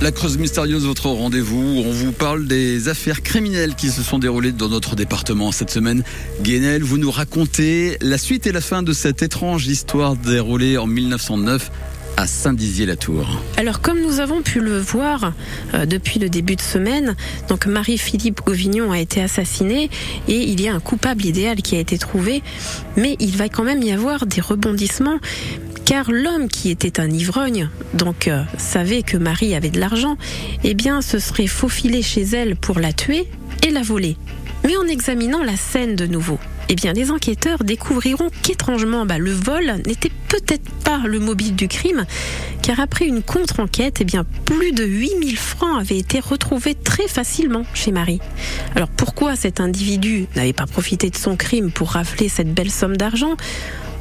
La Creuse Mystérieuse, votre rendez-vous. On vous parle des affaires criminelles qui se sont déroulées dans notre département cette semaine. Guénel, vous nous racontez la suite et la fin de cette étrange histoire déroulée en 1909 à Saint-Dizier-la-Tour. Alors comme nous avons pu le voir euh, depuis le début de semaine, donc Marie-Philippe Gauvignon a été assassinée et il y a un coupable idéal qui a été trouvé, mais il va quand même y avoir des rebondissements car l'homme qui était un ivrogne, donc euh, savait que Marie avait de l'argent, eh bien se serait faufilé chez elle pour la tuer et la voler. Mais en examinant la scène de nouveau, eh bien, les enquêteurs découvriront qu'étrangement, bah, le vol n'était peut-être pas le mobile du crime, car après une contre-enquête, eh plus de 8000 francs avaient été retrouvés très facilement chez Marie. Alors pourquoi cet individu n'avait pas profité de son crime pour rafler cette belle somme d'argent?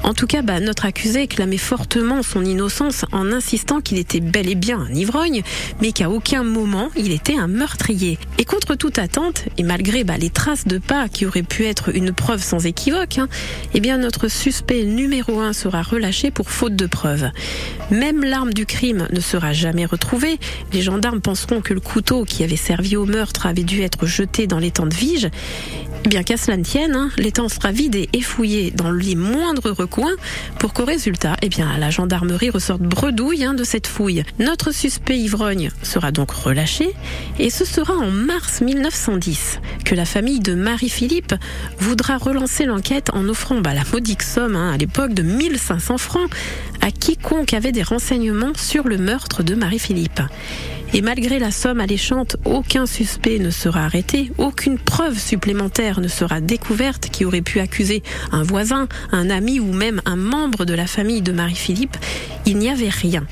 En tout cas, bah, notre accusé clamait fortement son innocence en insistant qu'il était bel et bien un ivrogne, mais qu'à aucun moment il était un meurtrier. Et contre toute attente, et malgré bah, les traces de pas qui auraient pu être une preuve sans équivoque, hein, eh bien notre suspect numéro un sera relâché pour faute de preuve. Même l'arme du crime ne sera jamais retrouvée. Les gendarmes penseront que le couteau qui avait servi au meurtre avait dû être jeté dans l'étang de Vige. Eh bien qu'à cela ne tienne, hein, l'étang sera vidé et fouillé dans les moindres recoins pour qu'au résultat, eh bien, la gendarmerie ressorte bredouille hein, de cette fouille. Notre suspect ivrogne sera donc relâché et ce sera en mars 1910 que la famille de Marie-Philippe voudra relancer l'enquête en offrant bah, la modique somme hein, à l'époque de 1500 francs à quiconque avait des renseignements sur le meurtre de Marie-Philippe. Et malgré la somme alléchante, aucun suspect ne sera arrêté, aucune preuve supplémentaire ne sera découverte qui aurait pu accuser un voisin, un ami ou même un membre de la famille de Marie-Philippe. Il n'y avait rien.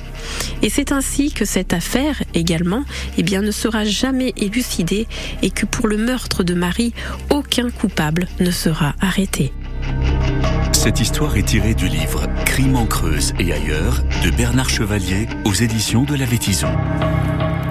Et c'est ainsi que cette affaire également eh bien, ne sera jamais élucidée et que pour le meurtre de Marie, aucun coupable ne sera arrêté. Cette histoire est tirée du livre Crime en Creuse et ailleurs de Bernard Chevalier aux éditions de la Vétison.